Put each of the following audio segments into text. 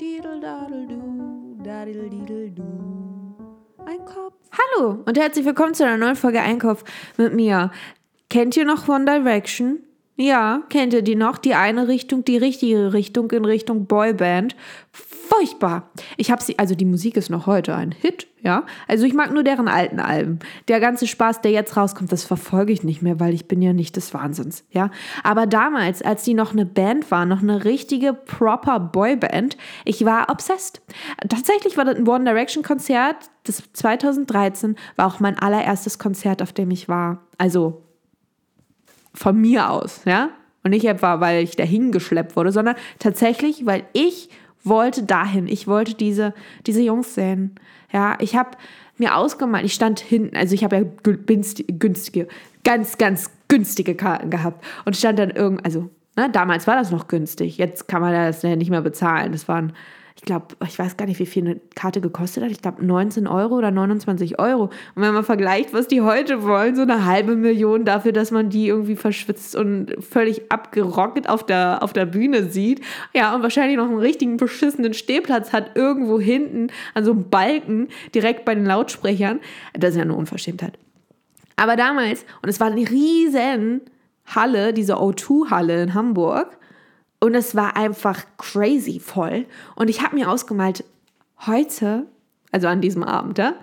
Diddle-daddle-du, daddle-diddle-du. Ein Kopf. Hallo und herzlich willkommen zu einer neuen Folge Einkauf mit mir. Kennt ihr noch One Direction? Ja, kennt ihr die noch? Die eine Richtung, die richtige Richtung in Richtung Boyband. Furchtbar. Ich habe sie, also die Musik ist noch heute ein Hit, ja. Also ich mag nur deren alten Alben. Der ganze Spaß, der jetzt rauskommt, das verfolge ich nicht mehr, weil ich bin ja nicht des Wahnsinns, ja. Aber damals, als die noch eine Band war, noch eine richtige proper Boyband, ich war obsessed. Tatsächlich war das ein One Direction Konzert, das 2013 war auch mein allererstes Konzert, auf dem ich war. Also von mir aus, ja. Und nicht etwa, weil ich dahin geschleppt wurde, sondern tatsächlich, weil ich wollte dahin. Ich wollte diese, diese Jungs sehen. Ja, ich habe mir ausgemalt, ich stand hinten, also ich habe ja günstige, ganz, ganz günstige Karten gehabt und stand dann irgend, also ne, damals war das noch günstig, jetzt kann man das nicht mehr bezahlen. Das waren ich glaube, ich weiß gar nicht, wie viel eine Karte gekostet hat. Ich glaube 19 Euro oder 29 Euro. Und wenn man vergleicht, was die heute wollen, so eine halbe Million dafür, dass man die irgendwie verschwitzt und völlig abgerockt auf der, auf der Bühne sieht. Ja, und wahrscheinlich noch einen richtigen beschissenen Stehplatz hat irgendwo hinten an so einem Balken direkt bei den Lautsprechern. Das ist ja eine Unverschämtheit. Aber damals, und es war eine riesen Halle, diese O2-Halle in Hamburg, und es war einfach crazy voll. Und ich habe mir ausgemalt, heute, also an diesem Abend, ja,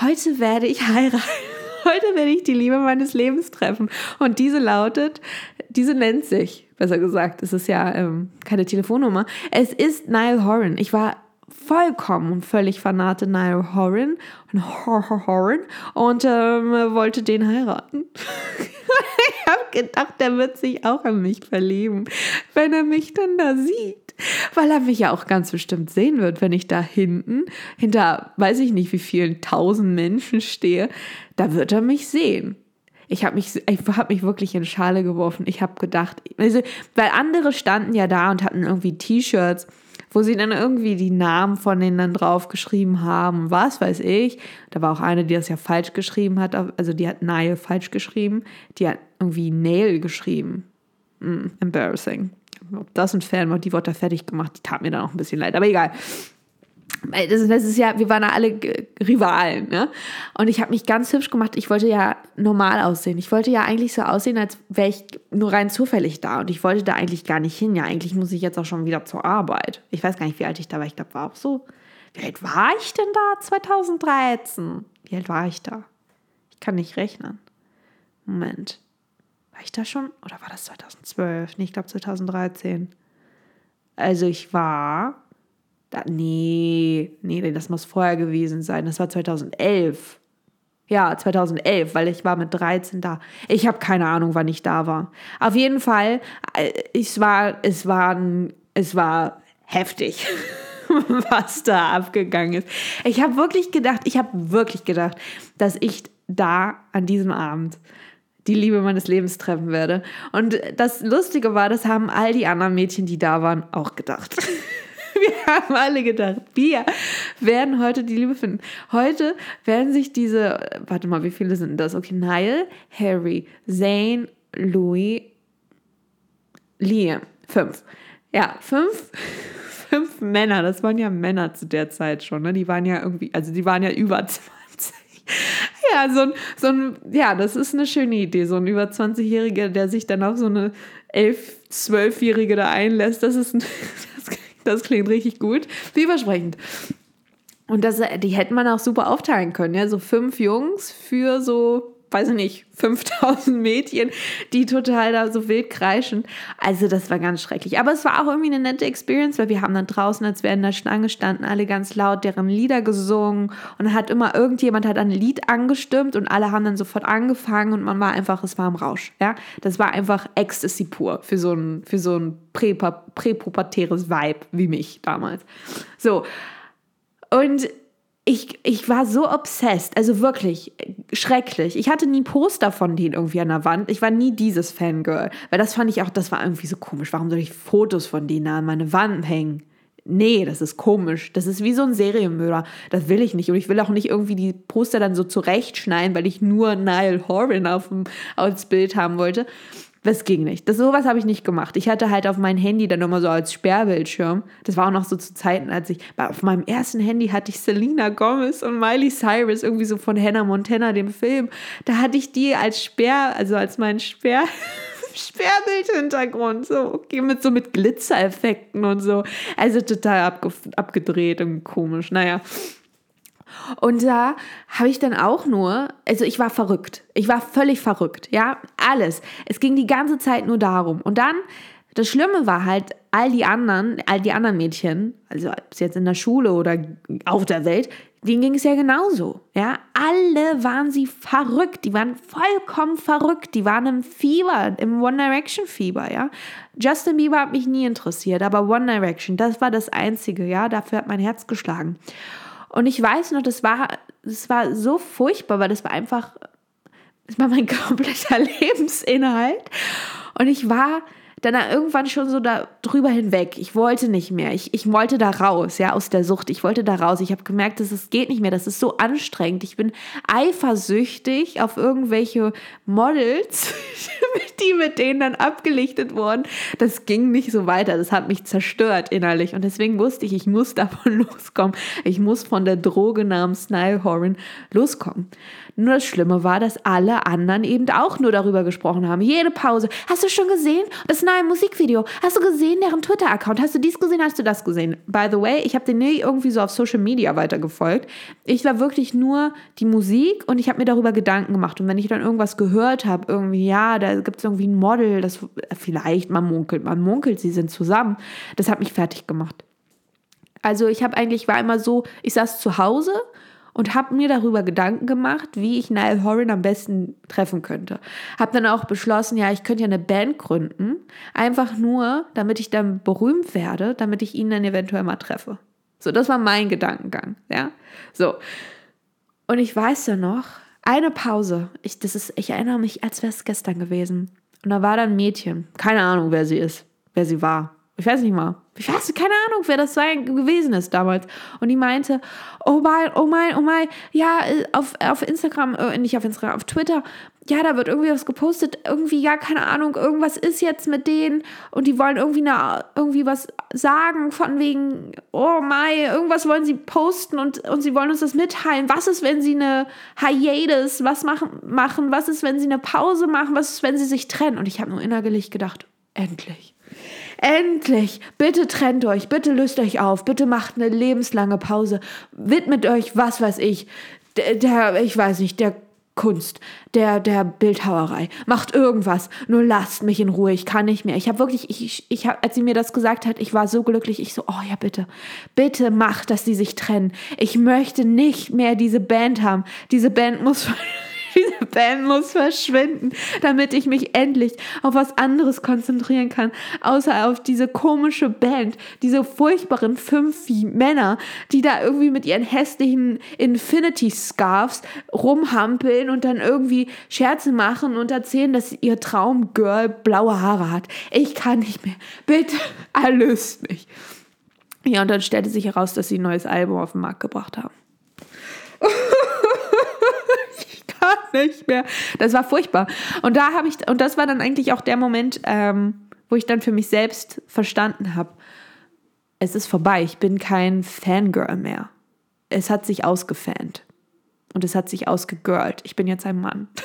heute werde ich heiraten. Heute werde ich die Liebe meines Lebens treffen. Und diese lautet, diese nennt sich, besser gesagt, es ist ja ähm, keine Telefonnummer. Es ist Niall Horan. Ich war vollkommen und völlig fanate Niall Horan Horan und ähm, wollte den heiraten. ich habe gedacht, der wird sich auch an mich verlieben, wenn er mich dann da sieht. Weil er mich ja auch ganz bestimmt sehen wird, wenn ich da hinten, hinter weiß ich nicht wie vielen tausend Menschen stehe, da wird er mich sehen. Ich habe mich, ich hab mich wirklich in Schale geworfen. Ich habe gedacht, also, weil andere standen ja da und hatten irgendwie T-Shirts wo sie dann irgendwie die Namen von denen dann draufgeschrieben haben, was weiß ich. Da war auch eine, die das ja falsch geschrieben hat, also die hat Nail falsch geschrieben, die hat irgendwie Nail geschrieben. Mm, embarrassing. Ob das ein Fan war, die wurde da fertig gemacht, die tat mir dann auch ein bisschen leid, aber egal. Das, ist ja, wir waren ja alle Rivalen, ne? Und ich habe mich ganz hübsch gemacht. Ich wollte ja normal aussehen. Ich wollte ja eigentlich so aussehen, als wäre ich nur rein zufällig da. Und ich wollte da eigentlich gar nicht hin. Ja, eigentlich muss ich jetzt auch schon wieder zur Arbeit. Ich weiß gar nicht, wie alt ich da war. Ich glaube, war auch so. Wie alt war ich denn da? 2013. Wie alt war ich da? Ich kann nicht rechnen. Moment. War ich da schon? Oder war das 2012? Nee, ich glaube 2013. Also ich war da, nee, nee, das muss vorher gewesen sein. Das war 2011. Ja, 2011, weil ich war mit 13 da. Ich habe keine Ahnung, wann ich da war. Auf jeden Fall, äh, es war, es war, es war heftig, was da abgegangen ist. Ich habe wirklich gedacht, ich habe wirklich gedacht, dass ich da an diesem Abend die Liebe meines Lebens treffen werde. Und das Lustige war, das haben all die anderen Mädchen, die da waren, auch gedacht. wir haben alle gedacht, wir werden heute die Liebe finden. Heute werden sich diese, warte mal, wie viele sind das? Okay, Niall, Harry, Zane, Louis, Liam. Fünf. Ja, fünf, fünf Männer. Das waren ja Männer zu der Zeit schon. Ne? Die waren ja irgendwie, also die waren ja über 20. Ja, so ein, so ein, ja, das ist eine schöne Idee. So ein über 20-Jähriger, der sich dann auf so eine 11-, 12-Jährige da einlässt. Das ist ein, das das klingt richtig gut. Vielversprechend. Und das, die hätte man auch super aufteilen können. Ja? So fünf Jungs für so, weiß ich nicht, 5000 Mädchen, die total da so wild kreischen. Also das war ganz schrecklich. Aber es war auch irgendwie eine nette Experience, weil wir haben dann draußen, als wir in der Schlange standen, alle ganz laut deren Lieder gesungen. Und hat immer irgendjemand hat ein Lied angestimmt und alle haben dann sofort angefangen und man war einfach, es war im Rausch. Ja? Das war einfach Ecstasy pur für so ein, für so ein präpubertäres Vibe wie mich damals. So. Und ich, ich war so obsessed, also wirklich schrecklich. Ich hatte nie Poster von denen irgendwie an der Wand. Ich war nie dieses Fangirl, weil das fand ich auch, das war irgendwie so komisch. Warum soll ich Fotos von denen an meine Wand hängen? Nee, das ist komisch. Das ist wie so ein Serienmörder. Das will ich nicht. Und ich will auch nicht irgendwie die Poster dann so zurechtschneiden, weil ich nur Niall Horan auf dem, aufs Bild haben wollte. Das ging nicht. Das sowas habe ich nicht gemacht. Ich hatte halt auf mein Handy dann immer so als Sperrbildschirm. Das war auch noch so zu Zeiten, als ich auf meinem ersten Handy hatte ich Selena Gomez und Miley Cyrus irgendwie so von Hannah Montana dem Film. Da hatte ich die als Sperr, also als mein Sperr Sperrbildhintergrund, so okay, mit so mit Glitzereffekten und so. Also total abge abgedreht und komisch. Naja. Und da habe ich dann auch nur, also ich war verrückt. Ich war völlig verrückt, ja, alles. Es ging die ganze Zeit nur darum. Und dann, das Schlimme war halt, all die anderen, all die anderen Mädchen, also jetzt in der Schule oder auf der Welt, denen ging es ja genauso. Ja, alle waren sie verrückt. Die waren vollkommen verrückt. Die waren im Fieber, im One Direction Fieber. Ja, Justin Bieber hat mich nie interessiert, aber One Direction, das war das Einzige. Ja, dafür hat mein Herz geschlagen. Und ich weiß noch, das war, das war so furchtbar, weil das war einfach, das war mein kompletter Lebensinhalt. Und ich war dann irgendwann schon so da drüber hinweg. Ich wollte nicht mehr. Ich, ich wollte da raus, ja, aus der Sucht. Ich wollte da raus. Ich habe gemerkt, dass es geht nicht mehr. Das ist so anstrengend. Ich bin eifersüchtig auf irgendwelche Models, die mit denen dann abgelichtet wurden. Das ging nicht so weiter. Das hat mich zerstört innerlich. Und deswegen wusste ich, ich muss davon loskommen. Ich muss von der Droge namens Nile loskommen. Nur das Schlimme war, dass alle anderen eben auch nur darüber gesprochen haben. Jede Pause. Hast du schon gesehen? Das neue Musikvideo. Hast du gesehen, deren Twitter-Account? Hast du dies gesehen? Hast du das gesehen? By the way, ich habe den nie irgendwie so auf Social Media weitergefolgt. Ich war wirklich nur die Musik und ich habe mir darüber Gedanken gemacht. Und wenn ich dann irgendwas gehört habe, irgendwie, ja, da gibt es irgendwie ein Model, das vielleicht, man munkelt, man munkelt, sie sind zusammen. Das hat mich fertig gemacht. Also ich habe eigentlich, war immer so, ich saß zu Hause und habe mir darüber Gedanken gemacht, wie ich Niall Horan am besten treffen könnte. Habe dann auch beschlossen, ja, ich könnte ja eine Band gründen, einfach nur, damit ich dann berühmt werde, damit ich ihn dann eventuell mal treffe. So, das war mein Gedankengang, ja. So. Und ich weiß ja noch, eine Pause, ich, das ist, ich erinnere mich, als wäre es gestern gewesen. Und da war dann ein Mädchen, keine Ahnung, wer sie ist, wer sie war. Ich weiß nicht mal. Ich weiß keine Ahnung, wer das sein, gewesen ist damals. Und die meinte, oh mein, oh mein, oh mein, ja, äh, auf, auf Instagram, äh, nicht auf Instagram, auf Twitter, ja, da wird irgendwie was gepostet, irgendwie, ja, keine Ahnung, irgendwas ist jetzt mit denen und die wollen irgendwie, eine, irgendwie was sagen von wegen, oh mein, irgendwas wollen sie posten und, und sie wollen uns das mitteilen. Was ist, wenn sie eine Hiatus, was machen, machen, was ist, wenn sie eine Pause machen, was ist, wenn sie sich trennen? Und ich habe nur innerlich gedacht, endlich. Endlich, bitte trennt euch, bitte löst euch auf, bitte macht eine lebenslange Pause, widmet euch, was weiß ich, der, der ich weiß nicht, der Kunst, der, der Bildhauerei. Macht irgendwas. Nur lasst mich in Ruhe. Ich kann nicht mehr. Ich habe wirklich, ich, ich hab, als sie mir das gesagt hat, ich war so glücklich. Ich so, oh ja, bitte. Bitte macht, dass sie sich trennen. Ich möchte nicht mehr diese Band haben. Diese Band muss Diese Band muss verschwinden, damit ich mich endlich auf was anderes konzentrieren kann, außer auf diese komische Band, diese furchtbaren fünf Männer, die da irgendwie mit ihren hässlichen Infinity Scarves rumhampeln und dann irgendwie Scherze machen und erzählen, dass ihr Traumgirl blaue Haare hat. Ich kann nicht mehr. Bitte erlöst mich. Ja, und dann stellte sich heraus, dass sie ein neues Album auf den Markt gebracht haben. nicht mehr. Das war furchtbar. Und da habe ich, und das war dann eigentlich auch der Moment, ähm, wo ich dann für mich selbst verstanden habe, es ist vorbei, ich bin kein Fangirl mehr. Es hat sich ausgefant. Und es hat sich ausgegirlt. Ich bin jetzt ein Mann.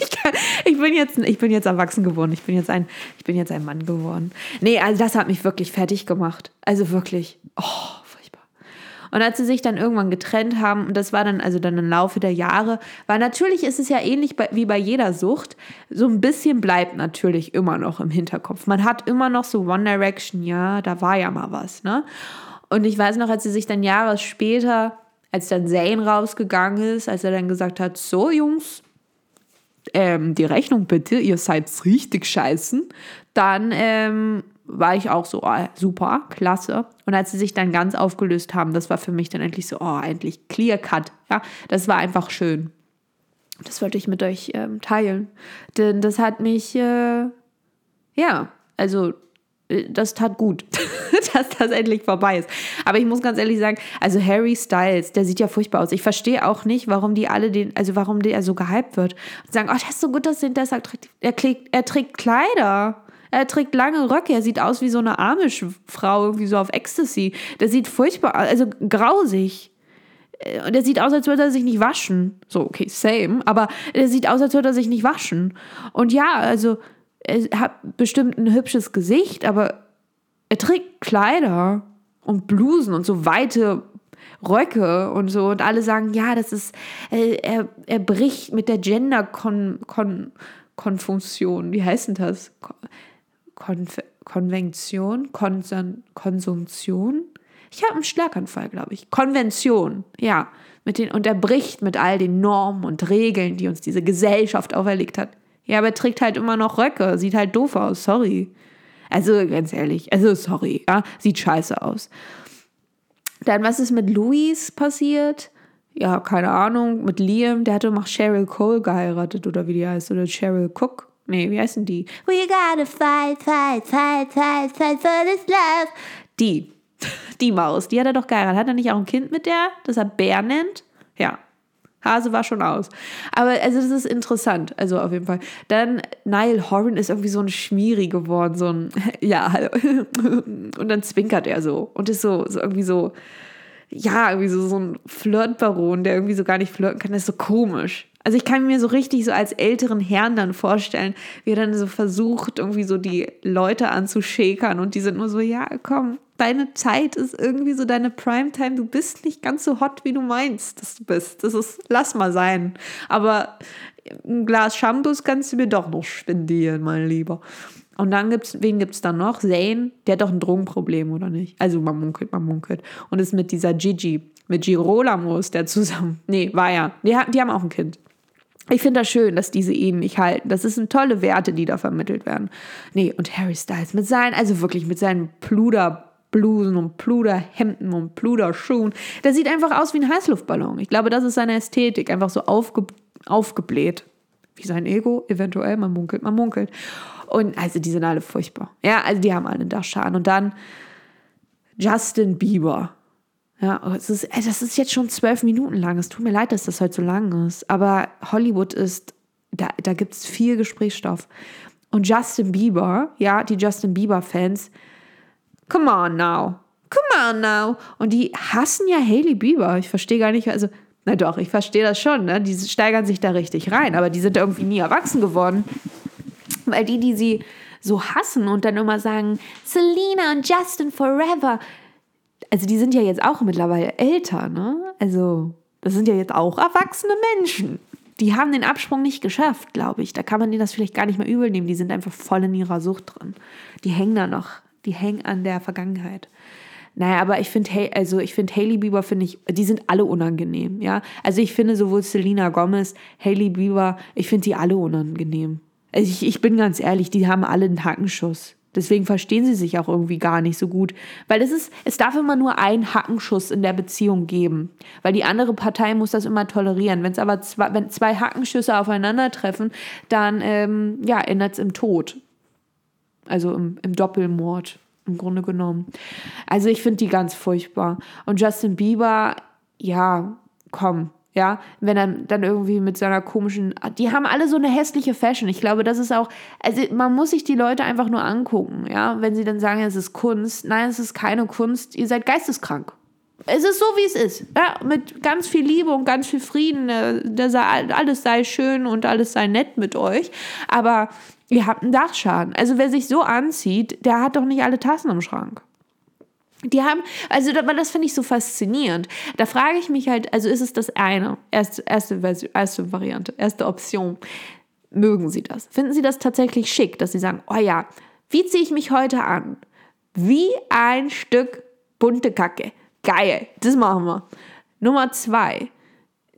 Ich, kann, ich, bin jetzt, ich bin jetzt erwachsen geworden. Ich bin jetzt, ein, ich bin jetzt ein Mann geworden. Nee, also das hat mich wirklich fertig gemacht. Also wirklich. Oh, und als sie sich dann irgendwann getrennt haben, und das war dann also dann im Laufe der Jahre, weil natürlich ist es ja ähnlich bei, wie bei jeder Sucht, so ein bisschen bleibt natürlich immer noch im Hinterkopf. Man hat immer noch so One Direction, ja, da war ja mal was, ne? Und ich weiß noch, als sie sich dann Jahre später, als dann Zane rausgegangen ist, als er dann gesagt hat, so Jungs, ähm, die Rechnung bitte, ihr seid richtig scheißen, dann ähm, war ich auch so, oh, super, klasse. Und als sie sich dann ganz aufgelöst haben, das war für mich dann endlich so, oh, endlich clear cut. Ja, das war einfach schön. Das wollte ich mit euch ähm, teilen. Denn das hat mich, äh, ja, also Äh, Das tat gut, dass das endlich vorbei ist. Aber ich muss ganz ehrlich sagen, also Harry Styles, der sieht ja furchtbar aus. Ich verstehe auch nicht, warum die alle den, also warum der so gehypt wird. Und sagen, oh, das ist so gut, dass den das attraktiv. Er, trägt- er trägt Kleider. Er trägt lange Röcke. Er sieht aus wie so eine Amish-Frau, irgendwie so auf Ecstasy. Der sieht furchtbar also grausig. Äh, Und der sieht aus, als würde er sich nicht waschen. So, okay, same. Aber der sieht aus, als würde er sich nicht waschen. Und ja, also, er hat bestimmt ein hübsches Gesicht, aber er trägt Kleider und Blusen und so weite Röcke und so. Und alle sagen, ja, das ist, äh, er, er bricht mit der Gender-Konfunktion. Wie heißt denn das? Kon Konf Konvention? Konson Konsumtion? Ich habe einen Schlaganfall, glaube ich. Konvention, ja. Mit den, und er bricht mit all den Normen und Regeln, die uns diese Gesellschaft auferlegt hat. Ja, aber er trägt halt immer noch Röcke. Sieht halt doof aus, sorry. Also ganz ehrlich, also sorry, ja, sieht scheiße aus. Dann, was ist mit Louis passiert? Ja, keine Ahnung. Mit Liam, der hatte doch Cheryl Cole geheiratet oder wie die heißt. Oder Cheryl Cook. Nee, wie heißen die? We gotta fight, fight, fight, fight, fight for this love. Die. Die Maus, die hat er doch geheiratet. Hat er nicht auch ein Kind mit der, das er Bär nennt? Ja. Hase war schon aus. Aber also das ist interessant. Also auf jeden Fall. Dann Niall Horan ist irgendwie so ein Schmieri geworden, so ein ja. Und dann zwinkert er so und ist so, so irgendwie so ja, irgendwie so, so ein Flirtbaron, der irgendwie so gar nicht flirten kann, das ist so komisch. Also ich kann mir so richtig so als älteren Herrn dann vorstellen, wie er dann so versucht, irgendwie so die Leute anzuschäkern und die sind nur so, ja, komm, deine Zeit ist irgendwie so deine Primetime, du bist nicht ganz so hot, wie du meinst, dass du bist. Das ist, lass mal sein. Aber ein Glas Shampoos kannst du mir doch noch spendieren, mein Lieber. Und dann gibt's, wen gibt's dann noch? Zane, der hat doch ein Drogenproblem, oder nicht? Also man munkelt, man munkelt. Und ist mit dieser Gigi, mit Girolamo ist der zusammen. Nee, war ja. Die, die haben auch ein Kind. Ich finde das schön, dass diese Ehen nicht halten. Das sind tolle Werte, die da vermittelt werden. Nee, und Harry Styles mit seinen, also wirklich mit seinen Pluderblusen und Pluderhemden und Pluderschuhen. Der sieht einfach aus wie ein Heißluftballon. Ich glaube, das ist seine Ästhetik. Einfach so aufge, aufgebläht. Wie sein Ego, eventuell. Man munkelt, man munkelt. Und also, die sind alle furchtbar. Ja, also, die haben alle einen Dachschaden. Und dann Justin Bieber. Ja, oh, es ist, ey, das ist jetzt schon zwölf Minuten lang. Es tut mir leid, dass das heute so lang ist. Aber Hollywood ist, da, da gibt es viel Gesprächsstoff. Und Justin Bieber, ja, die Justin Bieber-Fans, come on now. Come on now. Und die hassen ja Hailey Bieber. Ich verstehe gar nicht, also, na doch, ich verstehe das schon, ne? Die steigern sich da richtig rein, aber die sind irgendwie nie erwachsen geworden. Weil die, die sie so hassen und dann immer sagen, Selena und Justin forever. Also die sind ja jetzt auch mittlerweile älter, ne? Also das sind ja jetzt auch erwachsene Menschen. Die haben den Absprung nicht geschafft, glaube ich. Da kann man denen das vielleicht gar nicht mehr übel nehmen. Die sind einfach voll in ihrer Sucht drin. Die hängen da noch. Die hängen an der Vergangenheit. Naja, aber ich finde, also ich finde Hailey Bieber finde ich, die sind alle unangenehm, ja. Also ich finde sowohl Selena Gomez, Hailey Bieber, ich finde die alle unangenehm. Also ich, ich bin ganz ehrlich, die haben alle einen Hackenschuss. Deswegen verstehen sie sich auch irgendwie gar nicht so gut. Weil es ist, es darf immer nur einen Hackenschuss in der Beziehung geben. Weil die andere Partei muss das immer tolerieren. Wenn es aber zwei, wenn zwei Hackenschüsse aufeinandertreffen, dann ähm, ja, endet es im Tod. Also im, im Doppelmord, im Grunde genommen. Also ich finde die ganz furchtbar. Und Justin Bieber, ja, komm, ja, wenn er dann irgendwie mit seiner komischen, die haben alle so eine hässliche Fashion. Ich glaube, das ist auch, also man muss sich die Leute einfach nur angucken, ja, wenn sie dann sagen, es ist Kunst. Nein, es ist keine Kunst, ihr seid geisteskrank. Es ist so, wie es ist. Ja, mit ganz viel Liebe und ganz viel Frieden. äh, sei, alles sei schön und alles sei nett mit euch. Aber ihr habt einen Dachschaden. Also wer sich so anzieht, der hat doch nicht alle Tassen im Schrank. Die haben, also das finde ich so faszinierend. Da frage ich mich halt, also ist es das eine, erste, erste, Version, erste Variante, erste Option. Mögen Sie das? Finden Sie das tatsächlich schick, dass Sie sagen, oh ja, wie ziehe ich mich heute an? Wie ein Stück bunte Kacke. Geil, das machen wir. Nummer zwei.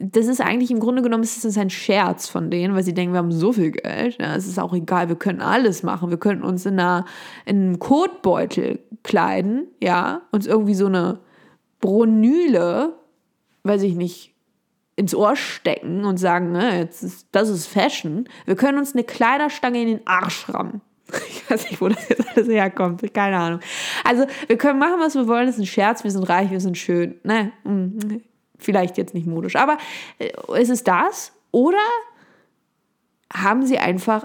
Das ist eigentlich im Grunde genommen ist das ein Scherz von denen, weil sie denken, wir haben so viel Geld. Ja, es ist auch egal, wir können alles machen. Wir können uns in, einer, in einem Kotbeutel kleiden, ja, uns irgendwie so eine Bronyle, weiß ich nicht, ins Ohr stecken und sagen, ne, jetzt ist, das ist Fashion. Wir können uns eine Kleiderstange in den Arsch rammen. Ich weiß nicht, wo das jetzt alles herkommt. Keine Ahnung. Also, wir können machen, was wir wollen. Das ist ein Scherz. Wir sind reich, wir sind schön. Ne? Vielleicht jetzt nicht modisch. Aber äh, ist es das? Oder haben sie einfach,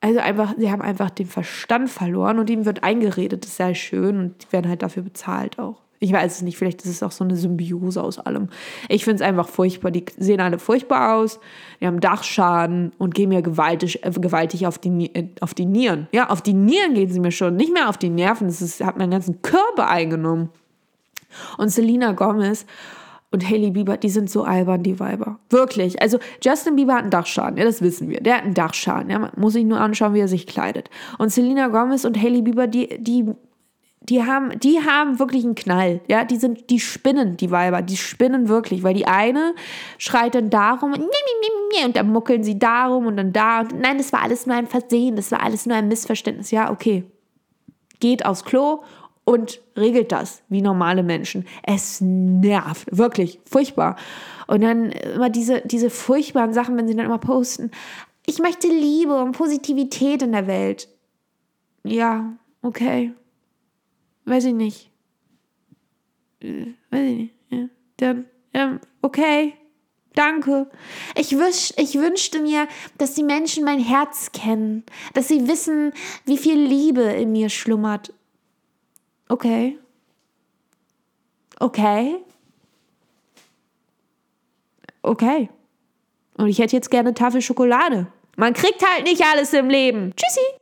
also einfach, sie haben einfach den Verstand verloren und ihm wird eingeredet, das sei schön und die werden halt dafür bezahlt auch. Ich weiß es nicht, vielleicht ist es auch so eine Symbiose aus allem. Ich finde es einfach furchtbar. Die sehen alle furchtbar aus, die haben Dachschaden und gehen mir gewaltig, äh, gewaltig auf, die, äh, auf die Nieren. Ja, auf die Nieren gehen sie mir schon, nicht mehr auf die Nerven. Das ist, hat meinen ganzen Körper eingenommen. Und Selena Gomez und Hailey Bieber, die sind so albern, die Weiber. Wirklich. Also Justin Bieber hat einen Dachschaden, ja, das wissen wir. Der hat einen Dachschaden. Ja, man muss sich nur anschauen, wie er sich kleidet. Und Selena Gomez und Hailey Bieber, die, die die haben, die haben wirklich einen Knall. Ja, die sind, die spinnen, die Weiber, die spinnen wirklich, weil die eine schreit dann darum und dann muckeln sie darum und dann da und nein, das war alles nur ein Versehen, das war alles nur ein Missverständnis. Ja, okay. Geht aufs Klo und regelt das wie normale Menschen. Es nervt, wirklich, furchtbar. Und dann immer diese, diese furchtbaren Sachen, wenn sie dann immer posten. Ich möchte Liebe und Positivität in der Welt. Ja, okay weiß ich nicht. Weiß ich nicht. Ja. Dann, ähm, okay. Danke. Ich, wüsch, ich wünschte mir, dass die Menschen mein Herz kennen, dass sie wissen, wie viel Liebe in mir schlummert. Okay. Okay. Okay. Und ich hätte jetzt gerne Tafel Schokolade. Man kriegt halt nicht alles im Leben. Tschüssi.